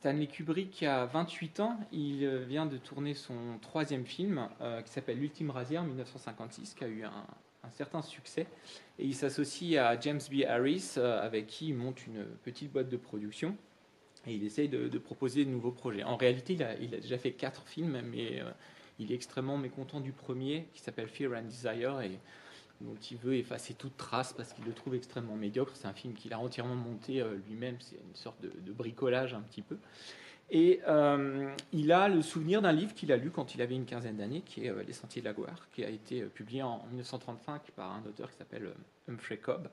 Stanley Kubrick a 28 ans, il vient de tourner son troisième film qui s'appelle L'ultime rasière 1956, qui a eu un, certain succès. Et il s'associe à James B. Harris, avec qui il monte une petite boîte de production. Et il essaye de, proposer de nouveaux projets. En réalité, il a, déjà fait quatre films, mais il est extrêmement mécontent du premier, qui s'appelle Fear and Desire, dont il veut effacer toute trace parce qu'il le trouve extrêmement médiocre. C'est un film qu'il a entièrement monté euh, lui-même, c'est une sorte de, bricolage un petit peu. Et euh, il a le souvenir d'un livre qu'il a lu quand il avait une quinzaine d'années, qui est euh, Les Sentiers de la Gloire, qui a été publié en 1935 par un auteur qui s'appelle Humphrey Cobb.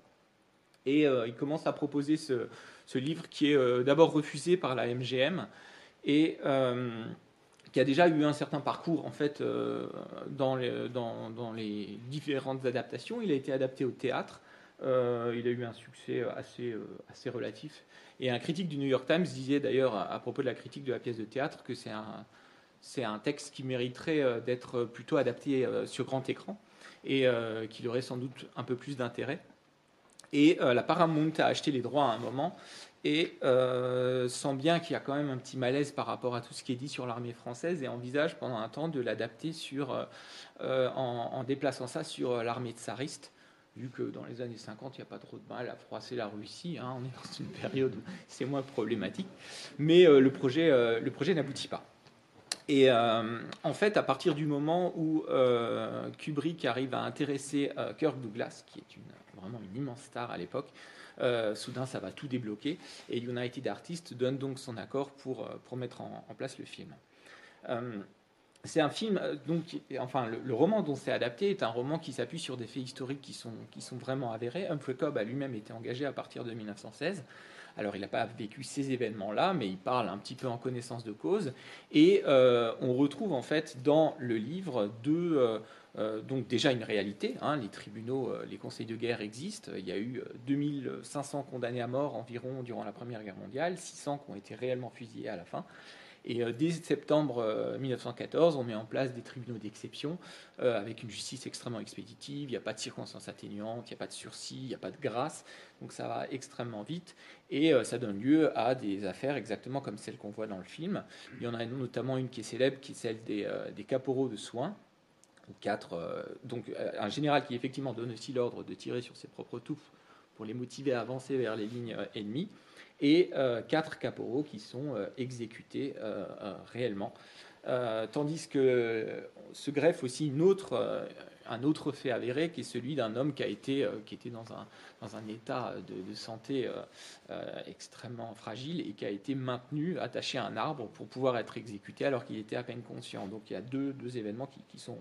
Et il commence à proposer ce, livre qui est d'abord refusé par la MGM et qui a déjà eu un certain parcours en fait euh, dans, les, différentes adaptations. Il a été adapté au théâtre. Euh, il a eu un succès assez, euh, assez relatif. Et un critique du New York Times disait d'ailleurs à, propos de la critique de la pièce de théâtre que c'est un, c'est un texte qui mériterait d'être plutôt adapté sur grand écran et qu'il aurait sans doute un peu plus d'intérêt. Et la Paramount a acheté les droits à un moment et euh, sent bien qu'il y a quand même un petit malaise par rapport à tout ce qui est dit sur l'armée française et envisage pendant un temps de l'adapter sur, euh, euh, en, déplaçant ça sur l'armée tsariste, vu que dans les années 50, il n'y a pas trop de mal à froisser la Russie, hein. on est dans une période où c'est moins problématique, mais le projet, le projet n'aboutit pas. Et en fait, à partir du moment où Kubrick arrive à intéresser Kirk Douglas, qui est vraiment une immense star à l'époque, euh, soudain ça va tout débloquer et United Artists donne donc son accord pour, euh, pour mettre en, place le film. Euh, c'est un film, donc, enfin, le, roman dont c'est adapté est un roman qui s'appuie sur des faits historiques qui sont, qui sont vraiment avérés. Humphrey Cobb a lui-même été engagé à partir de 1916. Alors, il n'a pas vécu ces événements-là, mais il parle un petit peu en connaissance de cause. Et on retrouve en fait dans le livre deux, euh, donc déjà une réalité, hein, les tribunaux, euh, les conseils de guerre existent. Il y a eu 2500 euh, condamnés à mort environ durant la Première Guerre mondiale, 600 qui ont été réellement fusillés à la fin. Et dès septembre 1914, on met en place des tribunaux d'exception avec une justice extrêmement expéditive. Il n'y a pas de circonstances atténuantes, il n'y a pas de sursis, il n'y a pas de grâce. Donc ça va extrêmement vite et ça donne lieu à des affaires exactement comme celles qu'on voit dans le film. Il y en a notamment une qui est célèbre, qui est celle des, caporaux de soins quatre. Euh, donc euh, un général qui effectivement donne aussi l'ordre de tirer sur ses propres touffes pour les motiver à avancer vers les lignes euh, ennemies, et quatre caporaux qui sont exécutés réellement. tandis que se greffe aussi un autre fait avéré qui est celui d'un homme qui, a été, qui était dans un, dans un état de, santé extrêmement fragile et qui a été maintenu attaché à un arbre pour pouvoir être exécuté alors qu'il était à peine conscient. Donc il y a deux, deux événements qui sont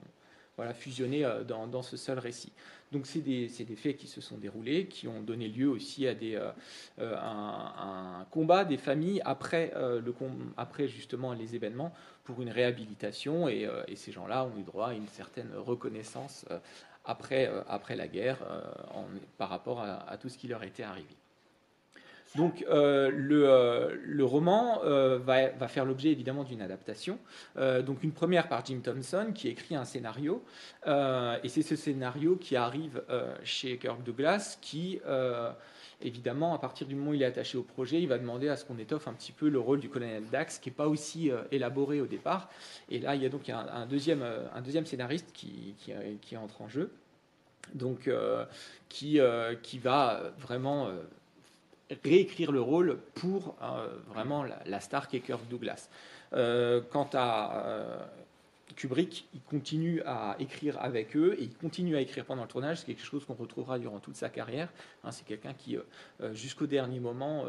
voilà, fusionnés euh, dans, ce seul récit. Donc c'est des, des, faits qui se sont déroulés, qui ont donné lieu aussi à des, euh, euh, un, combat des familles après, justement les événements pour une réhabilitation et, ces gens-là ont eu droit à une certaine reconnaissance après, la guerre par rapport à, tout ce qui leur était arrivé. Donc euh, euh, le, roman euh, va, faire l'objet évidemment d'une adaptation. donc une première par Jim Thompson qui écrit un scénario. et c'est ce scénario qui arrive chez Kirk Douglas qui évidemment, à partir du moment où il est attaché au projet, il va demander à ce qu'on étoffe un petit peu le rôle du colonel Dax, qui n'est pas aussi élaboré au départ. Et là, il y a donc un, deuxième, scénariste qui, entre en jeu, donc qui va vraiment réécrire le rôle pour euh, vraiment la, star qui est Kirk Douglas. Euh, quant à euh, Kubrick, il continue à écrire avec eux et il continue à écrire pendant le tournage. C'est quelque chose qu'on retrouvera durant toute sa carrière. Hein, c'est quelqu'un qui, jusqu'au dernier moment,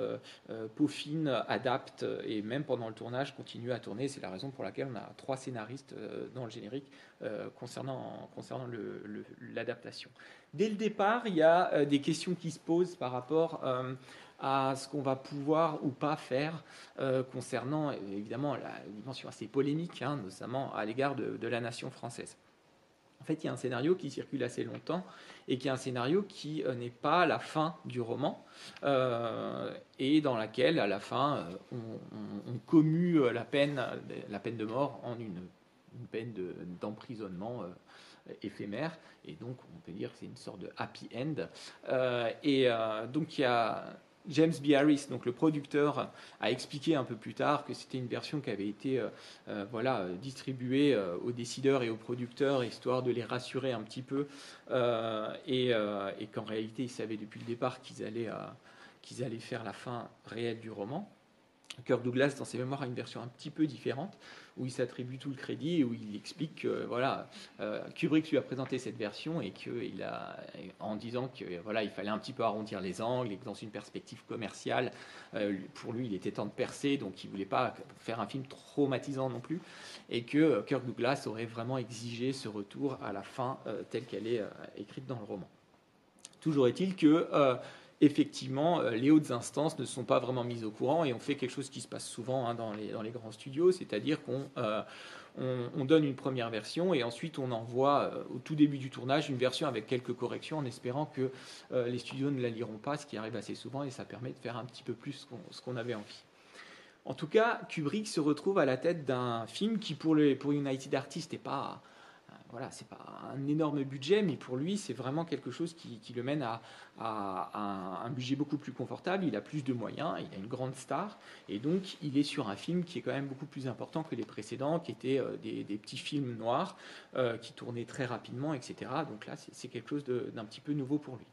peaufine, adapte et même pendant le tournage continue à tourner. C'est la raison pour laquelle on a trois scénaristes dans le générique concernant, concernant l'adaptation. Dès le départ, il y a des questions qui se posent par rapport à ce qu'on va pouvoir ou pas faire euh, concernant évidemment la dimension assez polémique, hein, notamment à l'égard de, la nation française. En fait, il y a un scénario qui circule assez longtemps et qui est un scénario qui euh, n'est pas la fin du roman euh, et dans laquelle, à la fin, on, commue la peine, la peine de mort en une, peine d'emprisonnement éphémère. Et donc, on peut dire que c'est une sorte de happy end. et donc, il y a James B. Harris, donc le producteur, a expliqué un peu plus tard que c'était une version qui avait été voilà, distribuée aux décideurs et aux producteurs, histoire de les rassurer un petit peu, et, et qu'en réalité, ils savaient depuis le départ qu'ils allaient, qu'ils allaient faire la fin réelle du roman. Kirk Douglas, dans ses mémoires, a une version un petit peu différente, où il s'attribue tout le crédit, où il explique que voilà, euh, Kubrick lui a présenté cette version et qu'il a, en disant que voilà, il fallait un petit peu arrondir les angles et que dans une perspective commerciale, euh, pour lui, il était temps de percer, donc il voulait pas faire un film traumatisant non plus, et que Kirk Douglas aurait vraiment exigé ce retour à la fin euh, telle qu'elle est écrite dans le roman. Toujours est-il que effectivement, euh, les hautes instances ne sont pas vraiment mises au courant et on fait quelque chose qui se passe souvent hein, dans, les, grands studios, c'est-à-dire qu'on euh, donne une première version et ensuite on envoie euh, au tout début du tournage une version avec quelques corrections en espérant que les studios ne la liront pas, ce qui arrive assez souvent et ça permet de faire un petit peu plus ce qu'on avait envie. En tout cas, Kubrick se retrouve à la tête d'un film qui, pour, pour United Artists, n'est pas voilà, c'est pas un énorme budget, mais pour lui, c'est vraiment quelque chose qui, le mène à, un, budget beaucoup plus confortable. Il a plus de moyens, il a une grande star, et donc il est sur un film qui est quand même beaucoup plus important que les précédents, qui étaient euh, des, petits films noirs euh, qui tournaient très rapidement, etc. Donc là, c'est quelque chose d'un petit peu nouveau pour lui.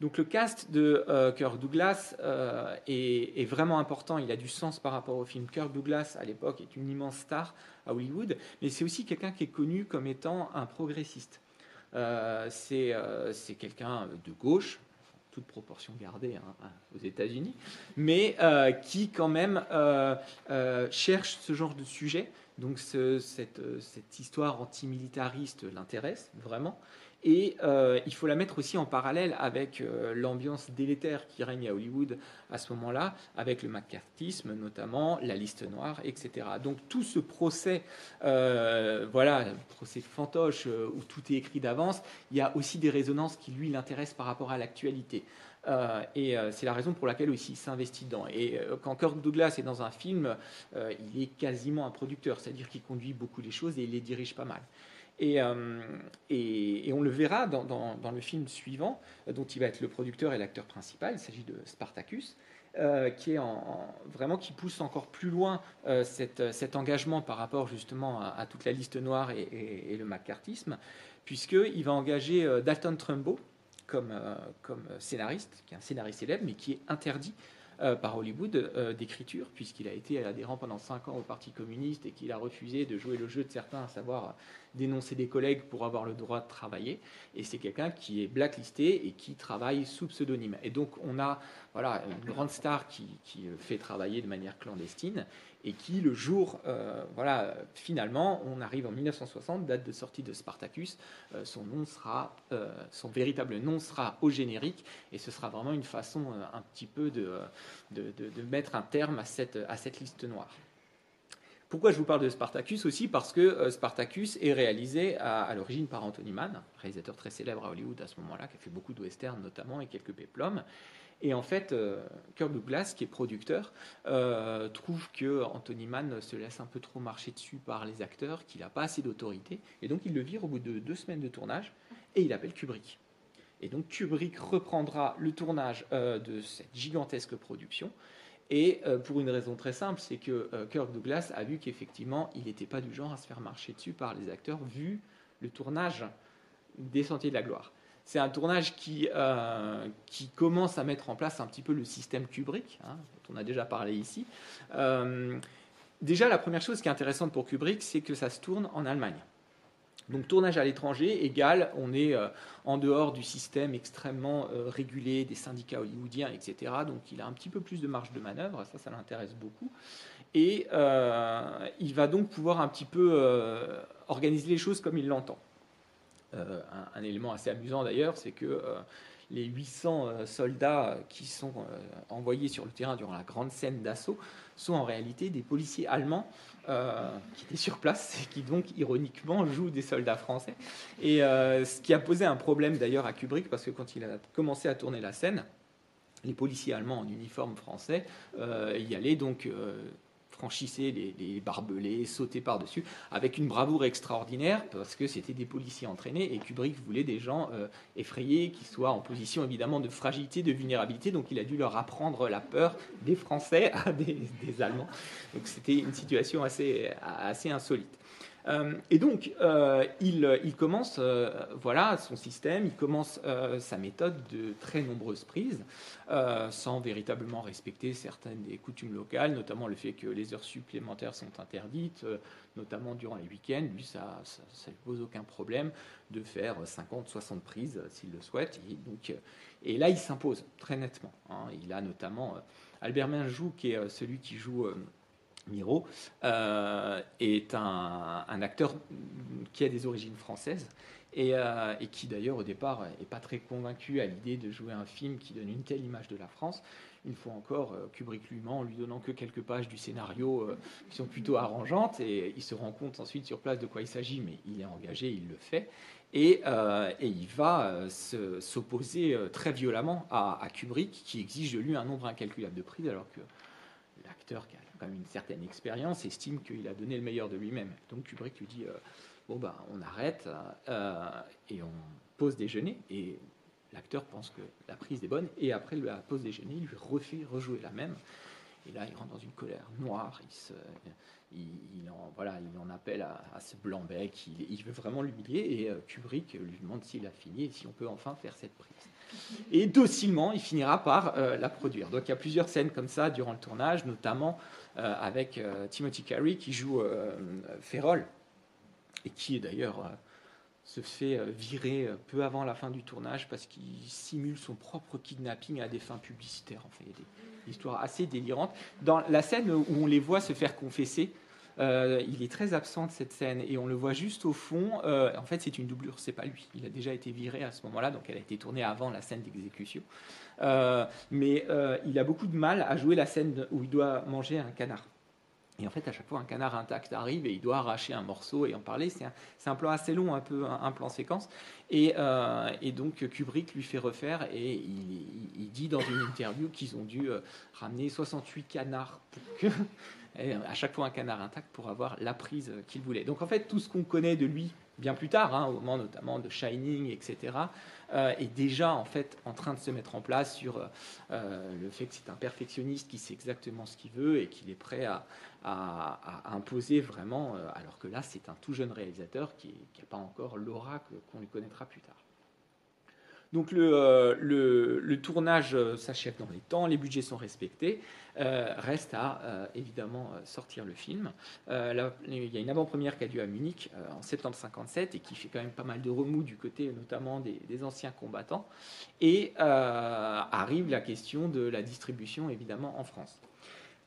Donc le cast de euh, Kirk Douglas euh, est, vraiment important, il a du sens par rapport au film. Kirk Douglas, à l'époque, est une immense star à Hollywood, mais c'est aussi quelqu'un qui est connu comme étant un progressiste. Euh, c'est quelqu'un de gauche, toute proportion gardée hein, aux États-Unis, mais qui quand même cherche ce genre de sujet. Donc cette, cette histoire antimilitariste l'intéresse vraiment. Et euh, il faut la mettre aussi en parallèle avec euh, l'ambiance délétère qui règne à Hollywood à ce moment-là, avec le macartisme notamment, la liste noire, etc. Donc tout ce procès, euh, voilà, procès fantoche où tout est écrit d'avance, il y a aussi des résonances qui lui l'intéressent par rapport à l'actualité. et c'est la raison pour laquelle aussi il s'investit dedans. Et quand Kirk Douglas est dans un film, il est quasiment un producteur, c'est-à-dire qu'il conduit beaucoup les choses et il les dirige pas mal. Euh, et, on le verra dans, le film suivant, dont il va être le producteur et l'acteur principal. Il s'agit de Spartacus. Euh, qui est en, vraiment qui pousse encore plus loin euh, cet engagement par rapport justement à, toute la liste noire et, le macartisme, puisqu'il va engager Dalton Trumbo comme scénariste, qui est un scénariste célèbre, mais qui est interdit euh, par Hollywood euh, d'écriture, puisqu'il a été adhérent pendant cinq ans au Parti communiste et qu'il a refusé de jouer le jeu de certains, à savoir dénoncer des collègues pour avoir le droit de travailler. Et c'est quelqu'un qui est blacklisté et qui travaille sous pseudonyme. Et donc on a voilà, une grande star qui, qui fait travailler de manière clandestine et qui, le jour, euh, voilà, finalement, on arrive en 1960, date de sortie de Spartacus, euh, son nom sera, euh, son véritable nom sera au générique, et ce sera vraiment une façon un petit peu de, mettre un terme à cette, à cette liste noire. Pourquoi je vous parle de Spartacus aussi? Parce que Spartacus est réalisé à, à l'origine par Anthony Mann, réalisateur très célèbre à Hollywood à ce moment-là, qui a fait beaucoup de westerns notamment et quelques péplums. Et en fait, euh, Kirk Douglas, qui est producteur, euh, trouve que Anthony Mann se laisse un peu trop marcher dessus par les acteurs, qu'il n'a pas assez d'autorité, et donc il le vire au bout de deux semaines de tournage, et il appelle Kubrick. Et donc Kubrick reprendra le tournage euh, de cette gigantesque production, et pour une raison très simple, c'est que Kirk Douglas a vu qu'effectivement, il n'était pas du genre à se faire marcher dessus par les acteurs, vu le tournage des Sentiers de la Gloire. C'est un tournage qui, euh, qui commence à mettre en place un petit peu le système Kubrick, hein, dont on a déjà parlé ici. Euh, déjà, la première chose qui est intéressante pour Kubrick, c'est que ça se tourne en Allemagne. Donc tournage à l'étranger égale, on est euh, en dehors du système extrêmement régulé des syndicats hollywoodiens, etc. Donc il a un petit peu plus de marge de manœuvre, ça, ça l'intéresse beaucoup. Et il va donc pouvoir un petit peu organiser les choses comme il l'entend. Euh, un, élément assez amusant d'ailleurs, c'est que euh, les 800 euh, soldats qui sont envoyés sur le terrain durant la grande scène d'assaut sont en réalité des policiers allemands qui étaient sur place et qui donc ironiquement jouent des soldats français. Et ce qui a posé un problème d'ailleurs à Kubrick parce que quand il a commencé à tourner la scène, les policiers allemands en uniforme français y allaient donc franchissaient les, barbelés, sautaient par-dessus, avec une bravoure extraordinaire, parce que c'était des policiers entraînés, et Kubrick voulait des gens euh, effrayés, qui soient en position évidemment de fragilité, de vulnérabilité, donc il a dû leur apprendre la peur des Français à des, Allemands. Donc c'était une situation assez insolite. Euh, et donc, euh, il, commence euh, voilà, son système, il commence sa méthode de très nombreuses prises, sans véritablement respecter certaines des coutumes locales, notamment le fait que les heures supplémentaires sont interdites, notamment durant les week-ends. Lui, ça ne pose aucun problème de faire 50, 60 prises s'il le souhaite. Et, donc, et là, il s'impose très nettement. Hein. Il a notamment Albert Minjou, qui est celui qui joue Miro, euh, est un, acteur qui a des origines françaises euh, et, qui d'ailleurs au départ n'est pas très convaincu à l'idée de jouer un film qui donne une telle image de la France. Une fois encore, euh, Kubrick lui-même, en lui donnant que quelques pages du scénario qui sont plutôt arrangeantes, et il se rend compte ensuite sur place de quoi il s'agit, mais il est engagé, il le fait, et, il va s'opposer très violemment à, Kubrick, qui exige de lui un nombre incalculable de prises, alors que l'acteur qui a une certaine expérience, estime qu'il a donné le meilleur de lui-même. Donc Kubrick lui dit euh, bon bah on arrête euh, et on pose déjeuner et l'acteur pense que la prise est bonne et après la pause déjeuner il lui refait rejouer la même et là il rentre dans une colère noire, il se, il, en, voilà, il en appelle à, ce blanc-bec, il, veut vraiment l'humilier, et euh, Kubrick lui demande s'il a fini et si on peut enfin faire cette prise. Et docilement, il finira par la produire. Donc il y a plusieurs scènes comme ça durant le tournage, notamment avec Timothy Carey qui joue Ferrol, et qui d'ailleurs se fait virer peu avant la fin du tournage parce qu'il simule son propre kidnapping à des fins publicitaires. En fait, il y a des histoires assez délirantes. Dans la scène où on les voit se faire confesser, euh, il est très absent de cette scène et on le voit juste au fond. Euh, en fait, c'est une doublure, c'est pas lui. Il a déjà été viré à ce moment-là, donc elle a été tournée avant la scène d'exécution. Euh, mais il a beaucoup de mal à jouer la scène où il doit manger un canard. Et en fait, à chaque fois, un canard intact arrive et il doit arracher un morceau et en parler. C'est un, plan assez long, un peu un, plan séquence. Et, donc, Kubrick lui fait refaire et il, dit dans une interview qu'ils ont dû ramener 68 canards pour que à chaque fois un canard intact pour avoir la prise qu'il voulait. Donc en fait, tout ce qu'on connaît de lui bien plus tard, hein, au moment notamment de Shining, etc., euh, est déjà en fait en train de se mettre en place sur euh, le fait que c'est un perfectionniste qui sait exactement ce qu'il veut et qu'il est prêt à, imposer vraiment, euh, alors que là c'est un tout jeune réalisateur qui n'a pas encore l'aura qu'on lui connaîtra plus tard. Donc le, le tournage s'achève dans les temps, les budgets sont respectés. Euh, reste à euh, évidemment euh, sortir le film. il y a une avant-première qui a lieu à Munich en septembre 57 et qui fait quand même pas mal de remous du côté notamment des anciens combattants. Et arrive la question de la distribution évidemment en France.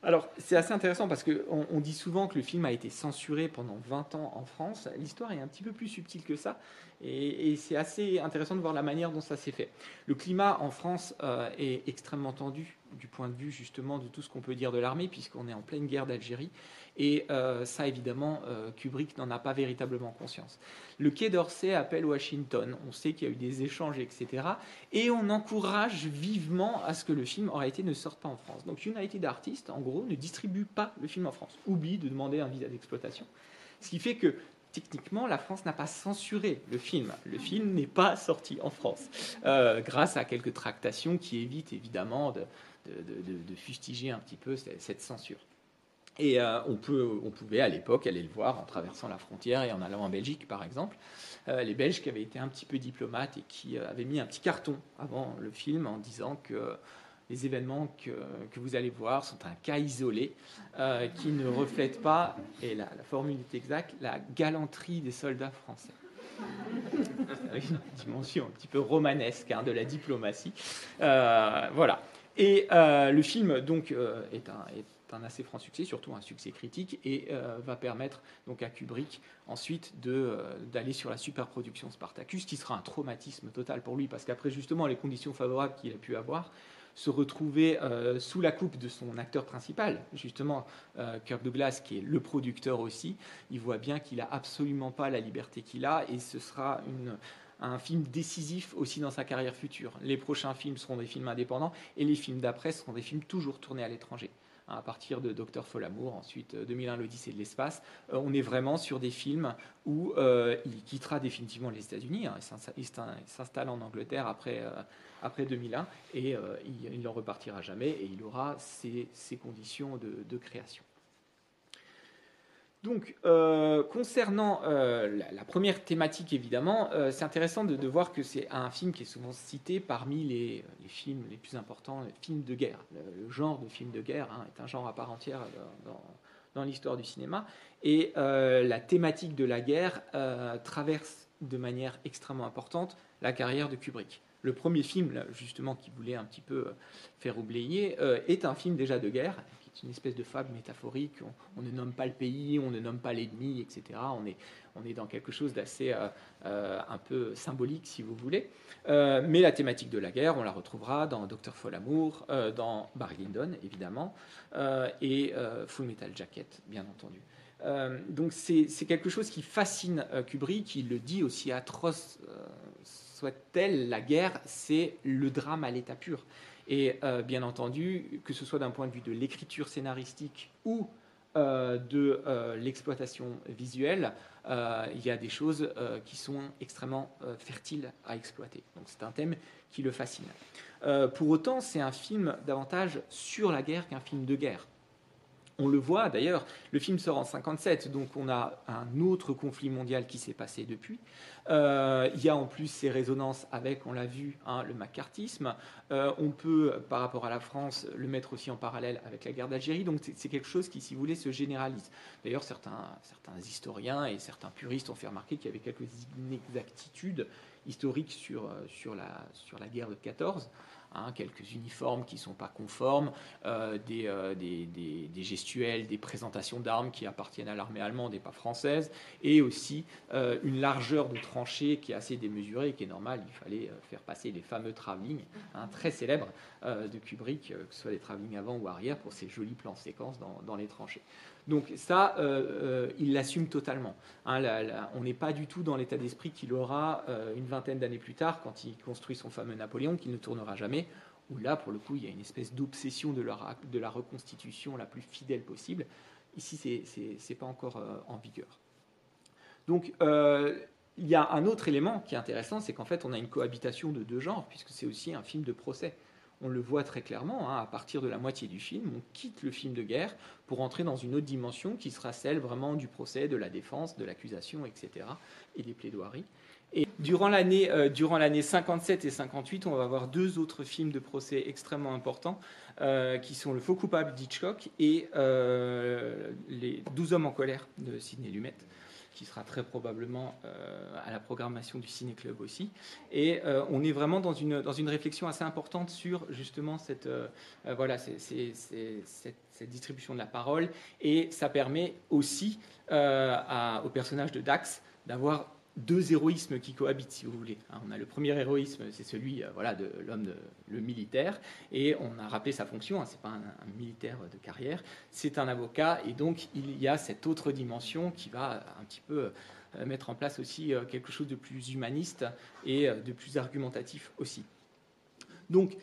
Alors, c'est assez intéressant parce qu'on on dit souvent que le film a été censuré pendant 20 ans en France. L'histoire est un petit peu plus subtile que ça. Et, c'est assez intéressant de voir la manière dont ça s'est fait. Le climat en France est extrêmement tendu du point de vue justement de tout ce qu'on peut dire de l'armée, puisqu'on est en pleine guerre d'Algérie. Et euh, ça, évidemment, euh, Kubrick n'en a pas véritablement conscience. Le Quai d'Orsay appelle Washington. On sait qu'il y a eu des échanges, etc. Et on encourage vivement à ce que le film, en réalité, ne sorte pas en France. Donc United Artists, en gros, ne distribue pas le film en France. Oublie de demander un visa d'exploitation. Ce qui fait que techniquement, la France n'a pas censuré le film. Le film n'est pas sorti en France, euh, grâce à quelques tractations qui évitent évidemment de, de, fustiger un petit peu cette, censure. Et euh, on, pouvait à l'époque aller le voir en traversant la frontière et en allant en Belgique, par exemple. Euh, les Belges qui avaient été un petit peu diplomates et qui euh, avaient mis un petit carton avant le film en disant que les événements que, vous allez voir sont un cas isolé qui ne reflètent pas, et la, formule est exacte, la galanterie des soldats français. une dimension un petit peu romanesque hein, de la diplomatie. voilà. Et euh, le film donc euh, est, un, assez franc succès, surtout un succès critique, et euh, va permettre donc à Kubrick ensuite d'aller sur la superproduction Spartacus, qui sera un traumatisme total pour lui, parce qu'après justement les conditions favorables qu'il a pu avoir, se retrouver sous la coupe de son acteur principal, justement Kirk Douglas, qui est le producteur aussi, il voit bien qu'il n'a absolument pas la liberté qu'il a, et ce sera une un film décisif aussi dans sa carrière future. Les prochains films seront des films indépendants et les films d'après seront des films toujours tournés à l'étranger. à partir de Docteur Folamour, ensuite 2001 l'Odyssée de l'espace. on est vraiment sur des films où il quittera définitivement les États-Unis, hein, il s'installe en Angleterre après, après 2001 et il, en repartira jamais et il aura ses, conditions de création. Donc, euh, concernant euh, la, première thématique, évidemment, euh, c'est intéressant de, voir que c'est un film qui est souvent cité parmi les, films les plus importants, les films de guerre. Le, genre de film de guerre hein, est un genre à part entière dans, l'histoire du cinéma. Et la thématique de la guerre traverse de manière extrêmement importante la carrière de Kubrick. Le premier film, justement, qui voulait un petit peu faire oublier, est un film déjà de guerre, c'est une espèce de fable métaphorique. On, ne nomme pas le pays, on ne nomme pas l'ennemi, etc. On est, on est dans quelque chose d'assez euh, euh, un peu symbolique, si vous voulez. Euh, mais la thématique de la guerre, on la retrouvera dans Docteur Folamour, dans Barry Lyndon, évidemment, et Full Metal Jacket, bien entendu. donc c'est quelque chose qui fascine Kubrick, il le dit aussi atroce soit-elle, la guerre, c'est le drame à l'état pur. Et euh, bien entendu, que ce soit d'un point de vue de l'écriture scénaristique ou euh, de euh, l'exploitation visuelle, il y a des choses qui sont extrêmement fertiles à exploiter. Donc c'est un thème qui le fascine. pour autant, c'est un film davantage sur la guerre qu'un film de guerre. On le voit d'ailleurs, le film sort en 57, donc on a un autre conflit mondial qui s'est passé depuis. Euh, il y a en plus ces résonances avec, on l'a vu, hein, le macartisme. Euh, on peut, par rapport à la France, le mettre aussi en parallèle avec la guerre d'Algérie. Donc c'est quelque chose qui, si vous voulez, se généralise. D'ailleurs, certains, historiens et certains puristes ont fait remarquer qu'il y avait quelques inexactitudes historiques sur, euh, la, sur la guerre de 14. Hein, quelques uniformes qui ne sont pas conformes, euh, euh, des, gestuels, des présentations d'armes qui appartiennent à l'armée allemande et pas française, et aussi euh, une largeur de tranchée qui est assez démesurée et qui est normale. Il fallait faire passer les fameux travelling, hein, très célèbres de Kubrick, que ce soit des travelling avant ou arrière, pour ces jolis plans séquences dans les tranchées. Donc ça, euh, euh, il l'assume totalement. Hein, on n'est pas du tout dans l'état d'esprit qu'il aura euh, une vingtaine d'années plus tard, quand il construit son fameux Napoléon, qu'il ne tournera jamais, où là, pour le coup, il y a une espèce d'obsession de, de, la reconstitution la plus fidèle possible. Ici, ce n'est pas encore en vigueur. Donc, il y a un autre élément qui est intéressant, c'est qu'en fait, on a une cohabitation de deux genres, puisque c'est aussi un film de procès on le voit très clairement, hein, à partir de la moitié du film, on quitte le film de guerre pour entrer dans une autre dimension qui sera celle vraiment du procès, de la défense, de l'accusation, etc., et des plaidoiries. Et durant l'année, euh, durant l'année 57 et 58, on va avoir deux autres films de procès extrêmement importants, euh, qui sont Le faux coupable d'Hitchcock et euh, Les douze hommes en colère de Sidney Lumet qui sera très probablement euh, à la programmation du Ciné Club aussi. Et euh, on est vraiment dans une, dans une réflexion assez importante sur justement cette, euh, voilà, cette, distribution de la parole. Et ça permet aussi à, au personnage de Dax d'avoir deux héroïsmes qui cohabitent, si vous voulez. Hein, on a le premier héroïsme, c'est celui euh, voilà, de l'homme, le militaire, et on a rappelé sa fonction, hein, ce n'est pas un, militaire de carrière, c'est un avocat, et donc il y a cette autre dimension qui va un petit peu euh, mettre en place aussi euh, quelque chose de plus humaniste et de plus argumentatif aussi. Donc,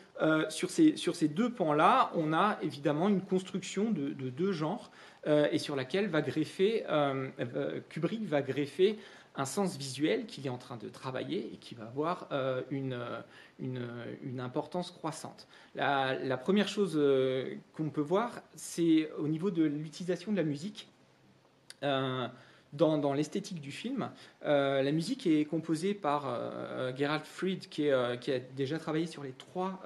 sur, ces, sur, ces, deux pans-là, on a évidemment une construction de, deux genres et sur laquelle va greffer, Kubrick va greffer un sens visuel qu'il est en train de travailler et qui va avoir euh, une, une, importance croissante. La, première chose euh, qu'on peut voir, c'est au niveau de l'utilisation de la musique. Euh, dans, l'esthétique du film, la musique est composée par Gerald Fried, qui, a déjà travaillé sur les trois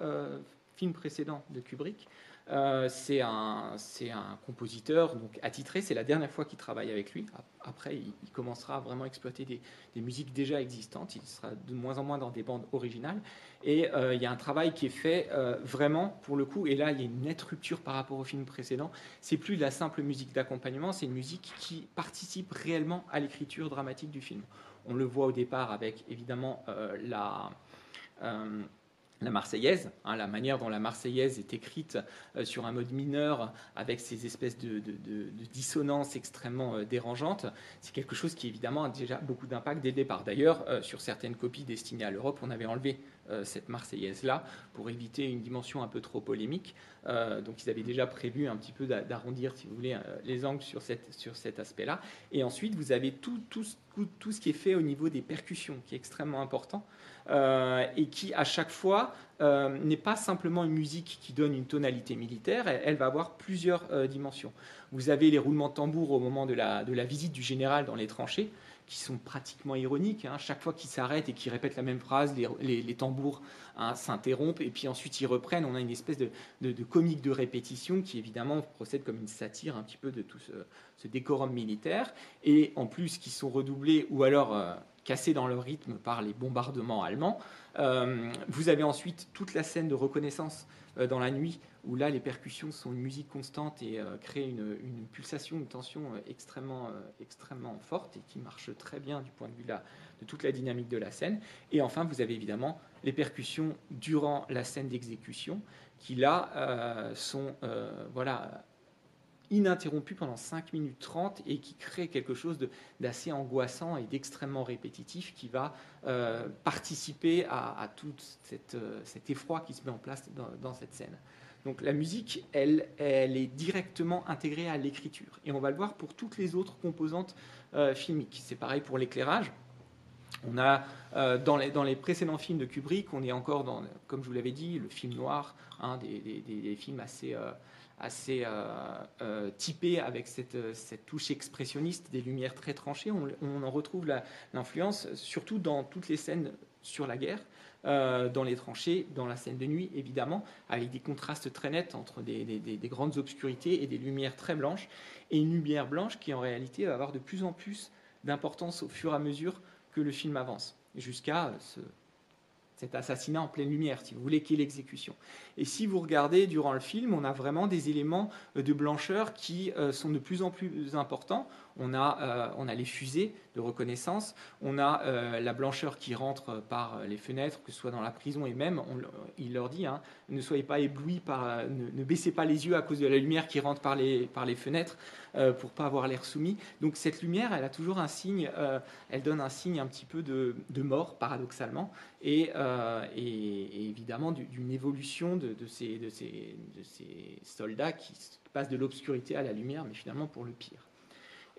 films précédents de Kubrick. Euh, c'est un, compositeur donc attitré. C'est la dernière fois qu'il travaille avec lui. Après, il, commencera vraiment à exploiter des, musiques déjà existantes. Il sera de moins en moins dans des bandes originales. Et euh, il y a un travail qui est fait euh, vraiment pour le coup. Et là, il y a une nette rupture par rapport au film précédent. C'est plus de la simple musique d'accompagnement. C'est une musique qui participe réellement à l'écriture dramatique du film. On le voit au départ avec évidemment la la Marseillaise, hein, la manière dont la Marseillaise est écrite euh, sur un mode mineur avec ces espèces de, dissonances extrêmement euh, dérangeantes, c'est quelque chose qui évidemment a déjà beaucoup d'impact dès le départ. D'ailleurs, euh, sur certaines copies destinées à l'Europe, on avait enlevé cette Marseillaise-là pour éviter une dimension un peu trop polémique. donc ils avaient déjà prévu un petit peu d'arrondir, si vous voulez, les angles sur, sur cet aspect-là. Et ensuite, vous avez tout, tout, tout, ce qui est fait au niveau des percussions, qui est extrêmement important, et qui, à chaque fois, n'est pas simplement une musique qui donne une tonalité militaire, elle, va avoir plusieurs dimensions. Vous avez les roulements de tambour au moment de la, de la visite du général dans les tranchées qui sont pratiquement ironiques. Hein. Chaque fois qu'ils s'arrêtent et qu'ils répètent la même phrase, les, tambours hein, s'interrompent et puis ensuite ils reprennent. On a une espèce de, comique de répétition qui évidemment procède comme une satire un petit peu de tout ce, décorum militaire. Et en plus qui sont redoublés ou alors euh, cassés dans leur rythme par les bombardements allemands. Euh, vous avez ensuite toute la scène de reconnaissance euh, dans la nuit où là les percussions sont une musique constante et euh, créent une, pulsation, une tension euh, extrêmement, euh, extrêmement forte et qui marche très bien du point de vue de, de toute la dynamique de la scène. Et enfin, vous avez évidemment les percussions durant la scène d'exécution qui là sont voilà, ininterrompues pendant 5 minutes 30 et qui créent quelque chose d'assez angoissant et d'extrêmement répétitif qui va participer à, tout cet effroi qui se met en place dans cette scène. Donc la musique, elle, elle est directement intégrée à l'écriture. Et on va le voir pour toutes les autres composantes euh, filmiques. C'est pareil pour l'éclairage. On a euh, dans, les, précédents films de Kubrick, on est encore dans, comme je vous l'avais dit, le film noir, des, films assez, euh, assez typés avec cette, cette, touche expressionniste, des lumières très tranchées. On, en retrouve l'influence surtout dans toutes les scènes sur la guerre. Euh, dans les tranchées, dans la scène de nuit, évidemment, avec des contrastes très nets entre des, grandes obscurités et des lumières très blanches, et une lumière blanche qui en réalité va avoir de plus en plus d'importance au fur et à mesure que le film avance, jusqu'à cet assassinat en pleine lumière, si vous voulez, qui est l'exécution. Et si vous regardez durant le film, on a vraiment des éléments de blancheur qui euh, sont de plus en plus importants. On a, euh, on a les fusées de reconnaissance, on a euh, la blancheur qui rentre par les fenêtres, que ce soit dans la prison et même, il leur dit, hein, ne soyez pas éblouis par, ne, baissez pas les yeux à cause de la lumière qui rentre par les, fenêtres pour pas avoir l'air soumis. Donc cette lumière, elle a toujours un signe, elle donne un signe un petit peu de, mort, paradoxalement, et, et, évidemment d'une évolution de, de, ces, de, ces, de ces soldats qui passent de l'obscurité à la lumière, mais finalement pour le pire.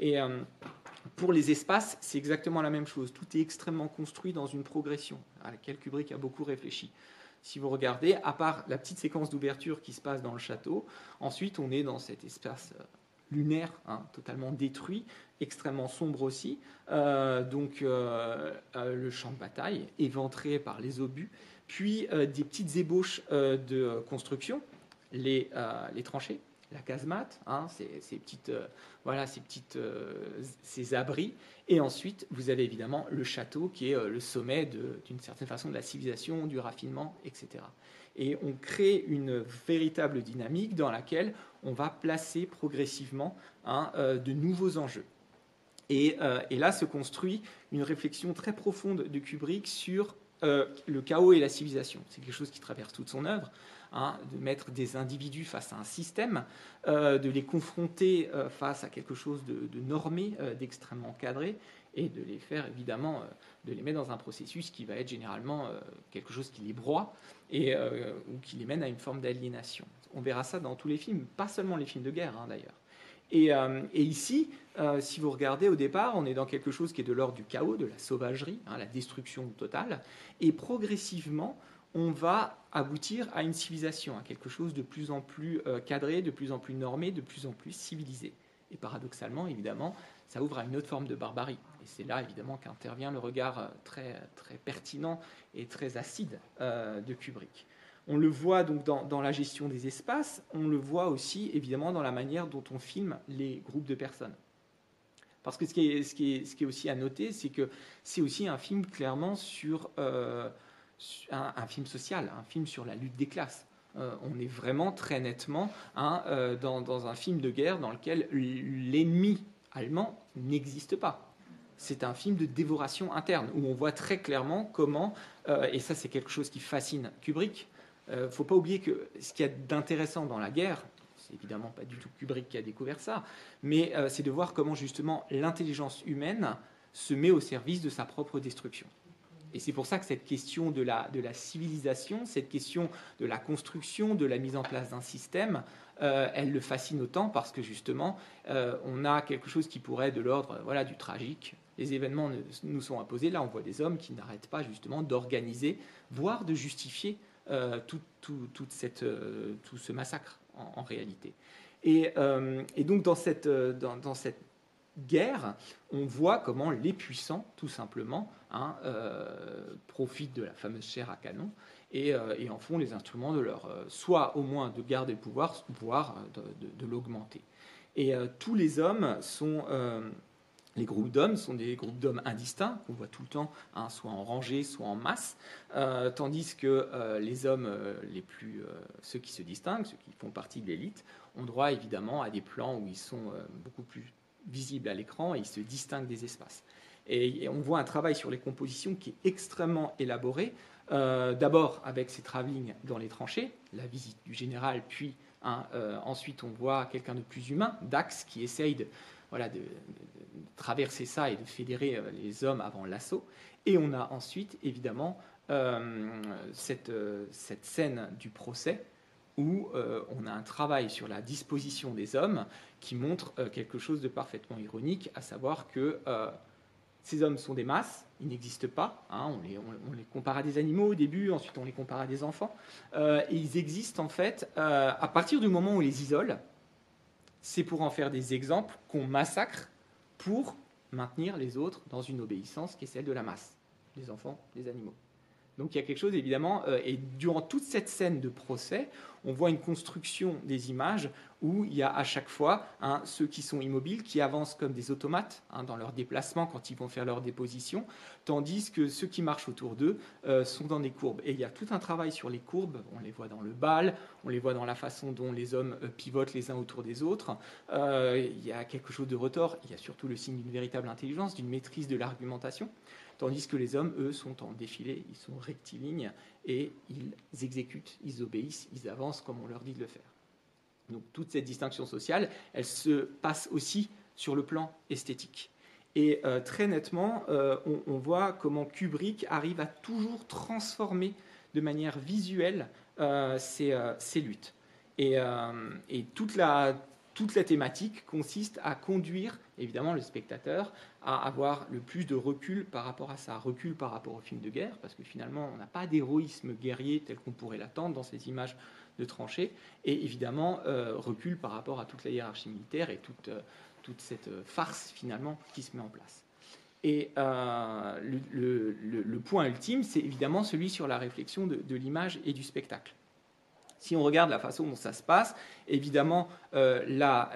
Et euh, pour les espaces, c'est exactement la même chose. Tout est extrêmement construit dans une progression à laquelle Kubrick a beaucoup réfléchi. Si vous regardez, à part la petite séquence d'ouverture qui se passe dans le château, ensuite on est dans cet espace euh, lunaire, hein, totalement détruit, extrêmement sombre aussi. Euh, donc le champ de bataille, éventré par les obus, puis des petites ébauches de construction, les tranchées, la casemate, hein, ces, petites, euh, voilà, ces petites, euh, ces abris, et ensuite vous avez évidemment le château qui est euh, le sommet d'une certaine façon de la civilisation, du raffinement, etc. Et on crée une véritable dynamique dans laquelle on va placer progressivement hein, de nouveaux enjeux. Et, là se construit une réflexion très profonde de Kubrick sur le chaos et la civilisation. C'est quelque chose qui traverse toute son œuvre. Hein, de mettre des individus face à un système, euh, de les confronter euh, face à quelque chose de, normé, euh, d'extrêmement cadré, et de les faire évidemment, de les mettre dans un processus qui va être généralement quelque chose qui les broie et ou qui les mène à une forme d'aliénation. On verra ça dans tous les films, pas seulement les films de guerre hein, d'ailleurs. Et, ici, si vous regardez au départ, on est dans quelque chose qui est de l'ordre du chaos, de la sauvagerie, hein, la destruction totale, et progressivement, on va aboutir à une civilisation, à quelque chose de plus en plus euh, cadré, de plus en plus normé, de plus en plus civilisé. Et paradoxalement, évidemment, ça ouvre à une autre forme de barbarie. Et c'est là, évidemment, qu'intervient le regard euh, très, très pertinent et très acide euh, de Kubrick. On le voit donc dans, la gestion des espaces, on le voit aussi, évidemment, dans la manière dont on filme les groupes de personnes. Parce que ce qui est, aussi à noter, c'est que c'est aussi un film clairement sur un, film social, un film sur la lutte des classes. Euh, on est vraiment très nettement hein, euh, dans, un film de guerre dans lequel l'ennemi allemand n'existe pas. C'est un film de dévoration interne où on voit très clairement comment, euh, et ça c'est quelque chose qui fascine Kubrick, il ne faut pas oublier que ce qu'il y a d'intéressant dans la guerre, c'est évidemment pas du tout Kubrick qui a découvert ça, mais c'est de voir comment justement l'intelligence humaine se met au service de sa propre destruction. Et c'est pour ça que cette question de la, de la civilisation, cette question de la construction, de la mise en place d'un système, euh, elle le fascine autant parce que justement, euh, on a quelque chose qui pourrait être de l'ordre voilà, du tragique. Les événements nous sont imposés. Là, on voit des hommes qui n'arrêtent pas justement d'organiser, voire de justifier euh, tout, toute cette, tout, ce massacre en, réalité. Et, et, donc, dans cette, dans, cette guerre, on voit comment les puissants, tout simplement, hein, profitent de la fameuse chair à canon euh, et, en font les instruments de leur, euh, soit au moins de garder le pouvoir, voire euh, de, l'augmenter. Et tous les hommes sont, les groupes d'hommes sont des groupes d'hommes indistincts, qu'on voit tout le temps, hein, soit en rangée, soit en masse, tandis que les hommes les plus, ceux qui se distinguent, ceux qui font partie de l'élite, ont droit évidemment à des plans où ils sont beaucoup plus visibles à l'écran et ils se distinguent des espaces. Et, on voit un travail sur les compositions qui est extrêmement élaboré, euh, d'abord avec ses travelling dans les tranchées, la visite du général, puis hein, euh, ensuite on voit quelqu'un de plus humain, Dax, qui essaye de, voilà, de, traverser ça et de fédérer euh, les hommes avant l'assaut. Et on a ensuite évidemment cette, cette, scène du procès où on a un travail sur la disposition des hommes qui montre quelque chose de parfaitement ironique, à savoir que ces hommes sont des masses, ils n'existent pas. Hein, on, les, compare à des animaux au début, ensuite on les compare à des enfants. Euh, et ils existent en fait euh, à partir du moment où on les isole. C'est pour en faire des exemples qu'on massacre pour maintenir les autres dans une obéissance qui est celle de la masse, les enfants, les animaux. Donc il y a quelque chose évidemment, euh, et durant toute cette scène de procès, on voit une construction des images où il y a à chaque fois hein, ceux qui sont immobiles, qui avancent comme des automates hein, dans leur déplacement quand ils vont faire leur déposition, tandis que ceux qui marchent autour d'eux euh, sont dans des courbes. Et il y a tout un travail sur les courbes, on les voit dans le bal, on les voit dans la façon dont les hommes euh, pivotent les uns autour des autres. Il y a quelque chose de retort, il y a surtout le signe d'une véritable intelligence, d'une maîtrise de l'argumentation tandis que les hommes, eux, sont en défilé, ils sont rectilignes et ils exécutent, ils obéissent, ils avancent comme on leur dit de le faire. Donc toute cette distinction sociale, elle se passe aussi sur le plan esthétique. Et euh, très nettement, euh, on, voit comment Kubrick arrive à toujours transformer de manière visuelle euh, ces, luttes. Et, et toute, la, toute la thématique consiste à conduire évidemment le spectateur à avoir le plus de recul par rapport à ça, recul par rapport au film de guerre, parce que finalement on n'a pas d'héroïsme guerrier tel qu'on pourrait l'attendre dans ces images de tranchées, et évidemment euh, recul par rapport à toute la hiérarchie militaire et toute, euh, toute cette euh, farce finalement qui se met en place. Et le, le, point ultime, c'est évidemment celui sur la réflexion de l'image et du spectacle. Si on regarde la façon dont ça se passe, évidemment, euh, la,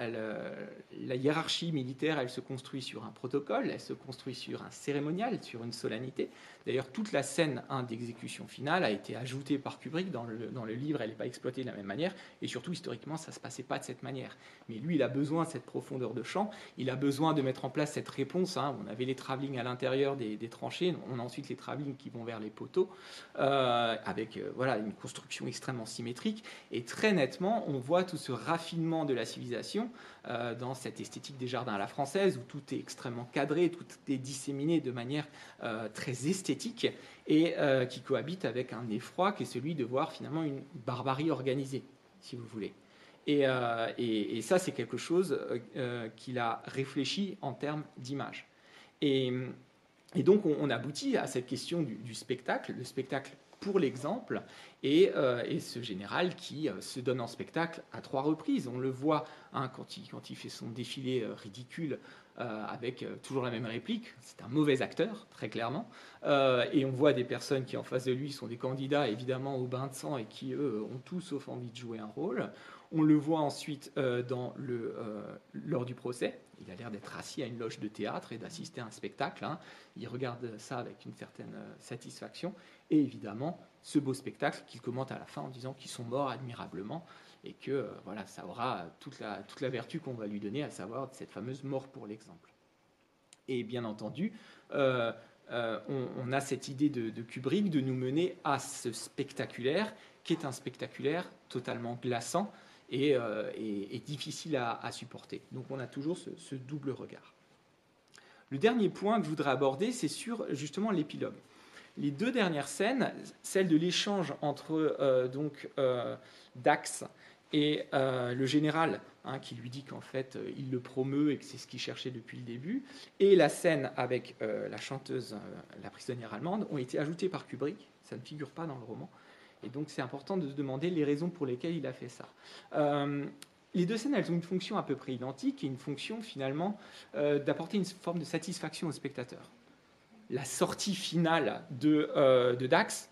hiérarchie militaire, elle se construit sur un protocole, elle se construit sur un cérémonial, sur une solennité. D'ailleurs, toute la scène d'exécution finale a été ajoutée par Kubrick. Dans le, dans le livre, elle n'est pas exploitée de la même manière. Et surtout, historiquement, ça ne se passait pas de cette manière. Mais lui, il a besoin de cette profondeur de champ. Il a besoin de mettre en place cette réponse. Hein. On avait les travelling à l'intérieur des, tranchées. On a ensuite les travelling qui vont vers les poteaux, euh, avec euh, voilà, une construction extrêmement symétrique. Et très nettement, on voit tout ce raffinement de la civilisation euh, dans cette esthétique des jardins à la française, où tout est extrêmement cadré, tout est disséminé de manière euh, très esthétique, et euh, qui cohabite avec un effroi qui est celui de voir finalement une barbarie organisée, si vous voulez. Et, ça, c'est quelque chose qu'il a réfléchi en termes d'image. Et, et, donc, on, aboutit à cette question du, du spectacle, le spectacle pour l'exemple, et, et, ce général qui se donne en spectacle à trois reprises. On le voit hein, quand, il, fait son défilé ridicule euh, avec euh, toujours la même réplique. C'est un mauvais acteur, très clairement. Euh, et on voit des personnes qui, en face de lui, sont des candidats évidemment au bain de sang et qui, eux, ont tous sauf envie de jouer un rôle. On le voit ensuite dans le, lors du procès. Il a l'air d'être assis à une loge de théâtre et d'assister à un spectacle. Hein. Il regarde ça avec une certaine satisfaction. Et évidemment, ce beau spectacle qu'il commente à la fin en disant qu'ils sont morts admirablement et que euh, voilà, ça aura toute la, vertu qu'on va lui donner, à savoir cette fameuse mort pour l'exemple. Et bien entendu, euh, euh, on, a cette idée de, Kubrick de nous mener à ce spectaculaire, qui est un spectaculaire totalement glaçant et, difficile à, supporter. Donc on a toujours ce, ce double regard. Le dernier point que je voudrais aborder, c'est sur justement l'épilogue. les deux dernières scènes, celle de l'échange entre euh, donc euh, Dax et euh, le général, hein, qui lui dit qu'en fait il le promeut et que c'est ce qu'il cherchait depuis le début, et la scène avec la chanteuse, la prisonnière allemande, ont été ajoutées par Kubrick. Ça ne figure pas dans le roman. Et donc c'est important de se demander les raisons pour lesquelles il a fait ça. les deux scènes, elles ont une fonction à peu près identique et une fonction finalement d'apporter une forme de satisfaction au spectateur la sortie finale de, de Dax,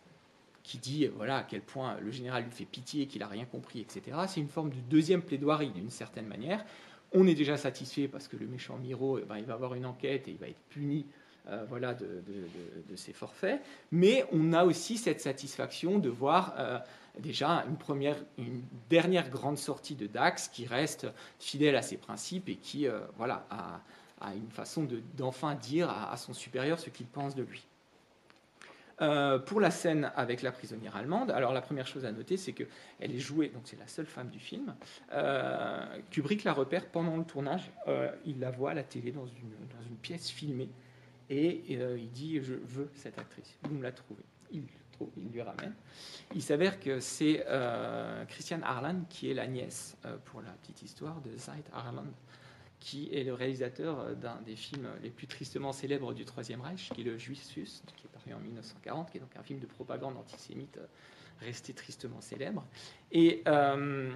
qui dit voilà à quel point le général lui fait pitié, qu'il n'a rien compris, etc. C'est une forme de deuxième plaidoirie d'une certaine manière. On est déjà satisfait parce que le méchant Miro, eh ben, il va avoir une enquête et il va être puni euh, voilà, de, ses forfaits. Mais on a aussi cette satisfaction de voir euh, déjà une, première, une dernière grande sortie de Dax qui reste fidèle à ses principes et qui euh, voilà, a, une façon d'enfin dire à, son supérieur ce qu'il pense de lui. Pour la scène avec la prisonnière allemande, alors la première chose à noter, c'est qu'elle est jouée, donc c'est la seule femme du film. Kubrick la repère pendant le tournage, il la voit à la télé dans une pièce filmée, et il dit Je veux cette actrice, vous me la trouvez. Il, il lui ramène. Il s'avère que c'est Christiane Harlan qui est la nièce, pour la petite histoire, de Zeit Harlan, qui est le réalisateur euh, d'un des films les plus tristement célèbres du Troisième Reich, qui est le Juif qui est paru en 1940, qui est donc un film de propagande antisémite euh, resté tristement célèbre. Euh,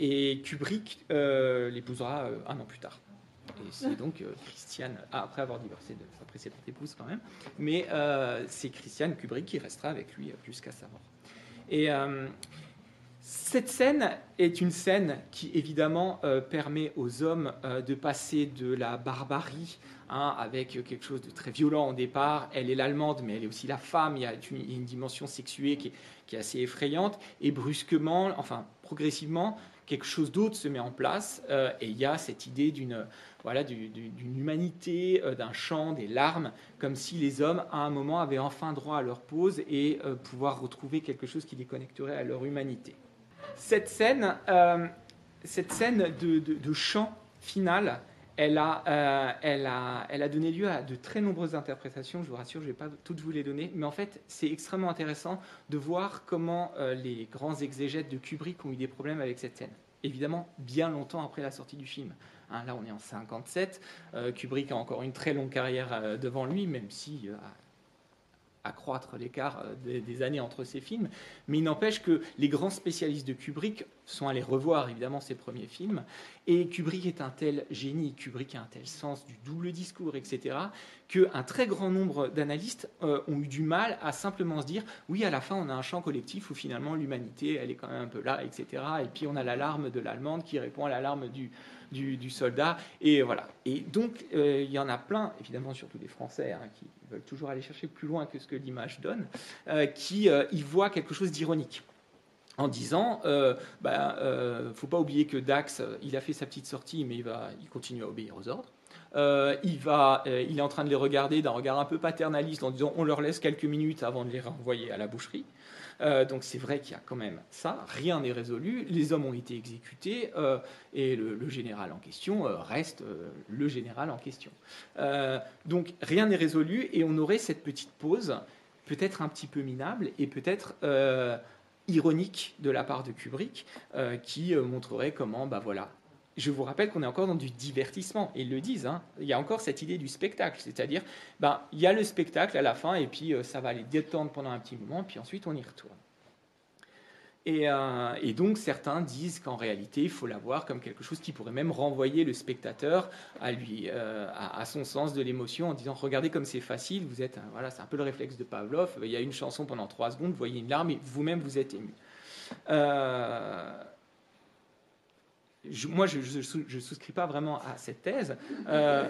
et Kubrick l'épousera un an plus tard. Et c'est donc Christiane, ah, après avoir divorcé de sa précédente épouse quand même, mais c'est Christiane Kubrick qui restera avec lui jusqu'à sa mort. Et cette scène est une scène qui évidemment euh, permet aux hommes euh, de passer de la barbarie hein, avec quelque chose de très violent au départ. Elle est l'allemande, mais elle est aussi la femme. Il y a une, dimension sexuée qui est, assez effrayante. Et brusquement, enfin progressivement, quelque chose d'autre se met en place. Euh, et il y a cette idée d'une voilà, humanité, d'un chant, des larmes, comme si les hommes, à un moment, avaient enfin droit à leur pause et pouvoir retrouver quelque chose qui les connecterait à leur humanité cette scène, euh, cette scène de, chant final, elle a, euh, elle, a, elle a, donné lieu à de très nombreuses interprétations, je vous rassure, je ne vais pas toutes vous les donner, mais en fait, c'est extrêmement intéressant de voir comment euh, les grands exégètes de Kubrick ont eu des problèmes avec cette scène. Évidemment, bien longtemps après la sortie du film. Hein, là, on est en 57. Kubrick a encore une très longue carrière devant lui, même si accroître l'écart euh, des, années entre ces films, mais il n'empêche que les grands spécialistes de Kubrick sont allés revoir évidemment ses premiers films, et Kubrick est un tel génie, Kubrick a un tel sens du double discours, etc., qu'un très grand nombre d'analystes euh, ont eu du mal à simplement se dire, oui, à la fin on a un champ collectif où finalement l'humanité, elle est quand même un peu là, etc., et puis on a l'alarme de l'allemande qui répond à l'alarme du, du, soldat. Et voilà. Et donc, euh, il y en a plein, évidemment, surtout des Français, hein, qui veulent toujours aller chercher plus loin que ce que l'image donne, euh, qui euh, y voient quelque chose d'ironique en disant euh, bah, faut pas oublier que Dax il a fait sa petite sortie mais il va il continue à obéir aux ordres il va il est en train de les regarder d'un regard un peu paternaliste en disant on leur laisse quelques minutes avant de les renvoyer à la boucherie euh, donc c'est vrai qu'il y a quand même ça, rien n'est résolu, les hommes ont été exécutés euh, et le, général en question euh, reste le général en question. donc rien n'est résolu et on aurait cette petite pause, peut-être un petit peu minable et peut-être ironique de la part de Kubrick, qui montrerait comment, bah voilà, je vous rappelle qu'on est encore dans du divertissement. Et ils le disent, hein. il y a encore cette idée du spectacle. C'est-à-dire, ben, il y a le spectacle à la fin, et puis euh, ça va les détendre pendant un petit moment, puis ensuite on y retourne. Et, euh, donc certains disent qu'en réalité, il faut la voir comme quelque chose qui pourrait même renvoyer le spectateur à lui, euh, à, son sens de l'émotion, en disant regardez comme c'est facile. Vous êtes, voilà, c'est un peu le réflexe de Pavlov. Il y a une chanson pendant trois secondes, vous voyez une larme, et vous-même vous êtes ému moi, je ne souscris pas vraiment à cette thèse, euh,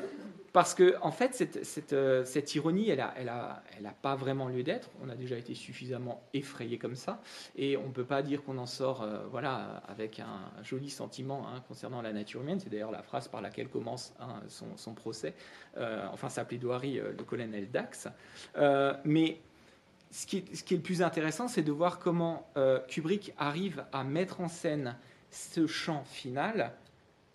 parce que, en fait, cette, euh, ironie, elle n'a pas vraiment lieu d'être. On a déjà été suffisamment effrayé comme ça, et on ne peut pas dire qu'on en sort euh, voilà, avec un joli sentiment hein, concernant la nature humaine. C'est d'ailleurs la phrase par laquelle commence hein, son, procès, enfin sa plaidoirie, le colonel Dax. mais ce qui, est, le plus intéressant, c'est de voir comment Kubrick arrive à mettre en scène ce champ final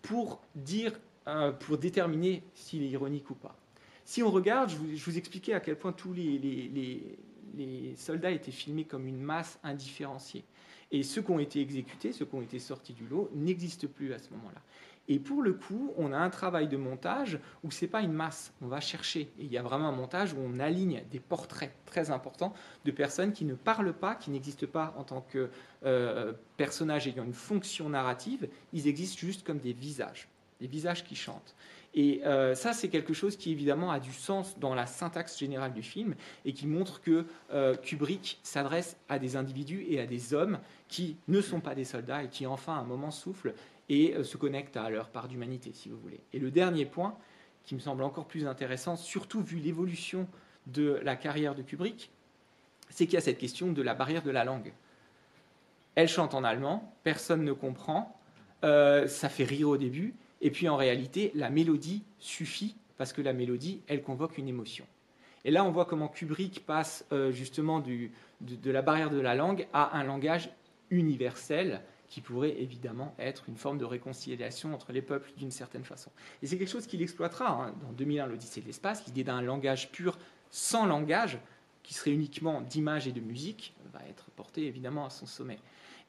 pour dire, euh, pour déterminer s'il est ironique ou pas. Si on regarde, je vous, expliquais à quel point tous les, les, soldats étaient filmés comme une masse indifférenciée. Et ceux qui ont été exécutés, ceux qui ont été sortis du lot, n'existent plus à ce moment-là. Et pour le coup, on a un travail de montage où ce n'est pas une masse, on va chercher. Et il y a vraiment un montage où on aligne des portraits très importants de personnes qui ne parlent pas, qui n'existent pas en tant que euh, personnages ayant une fonction narrative, ils existent juste comme des visages, des visages qui chantent. Et euh, ça, c'est quelque chose qui évidemment a du sens dans la syntaxe générale du film et qui montre que euh, Kubrick s'adresse à des individus et à des hommes qui ne sont pas des soldats et qui enfin à un moment soufflent et euh, se connectent à leur part d'humanité, si vous voulez. Et le dernier point, qui me semble encore plus intéressant, surtout vu l'évolution de la carrière de Kubrick, c'est qu'il y a cette question de la barrière de la langue. Elle chante en allemand, personne ne comprend, euh, ça fait rire au début, et puis en réalité, la mélodie suffit, parce que la mélodie, elle convoque une émotion. Et là, on voit comment Kubrick passe euh, justement de, de, la barrière de la langue à un langage universel qui pourrait évidemment être une forme de réconciliation entre les peuples d'une certaine façon. Et c'est quelque chose qu'il exploitera hein, dans 2001, l'Odyssée de l'espace, l'idée d'un langage pur sans langage, qui serait uniquement d'image et de musique, va être porté évidemment à son sommet.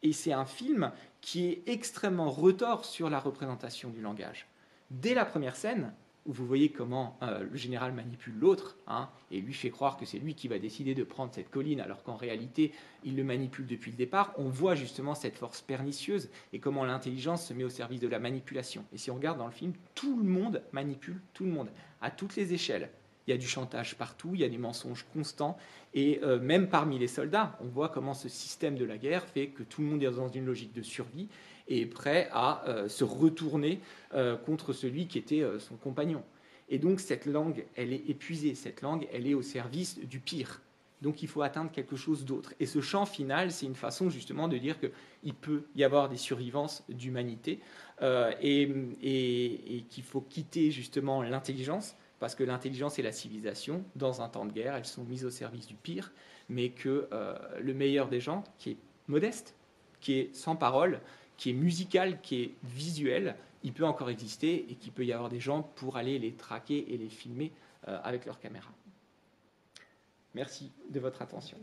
Et c'est un film qui est extrêmement retors sur la représentation du langage. Dès la première scène, où vous voyez comment euh, le général manipule l'autre hein, et lui fait croire que c'est lui qui va décider de prendre cette colline alors qu'en réalité il le manipule depuis le départ, on voit justement cette force pernicieuse et comment l'intelligence se met au service de la manipulation. Et si on regarde dans le film, tout le monde manipule tout le monde, à toutes les échelles. Il y a du chantage partout, il y a des mensonges constants, et euh, même parmi les soldats, on voit comment ce système de la guerre fait que tout le monde est dans une logique de survie, et prêt à euh, se retourner euh, contre celui qui était euh, son compagnon. Et donc cette langue, elle est épuisée, cette langue, elle est au service du pire. Donc il faut atteindre quelque chose d'autre. Et ce chant final, c'est une façon justement de dire qu'il peut y avoir des survivances d'humanité et qu'il faut quitter justement l'intelligence, parce que l'intelligence et la civilisation, dans un temps de guerre, elles sont mises au service du pire, mais que le meilleur des gens, qui est modeste, qui est sans parole, qui est musical, qui est visuel, il peut encore exister et qu'il peut y avoir des gens pour aller les traquer et les filmer euh, avec leur caméra. Merci de votre attention.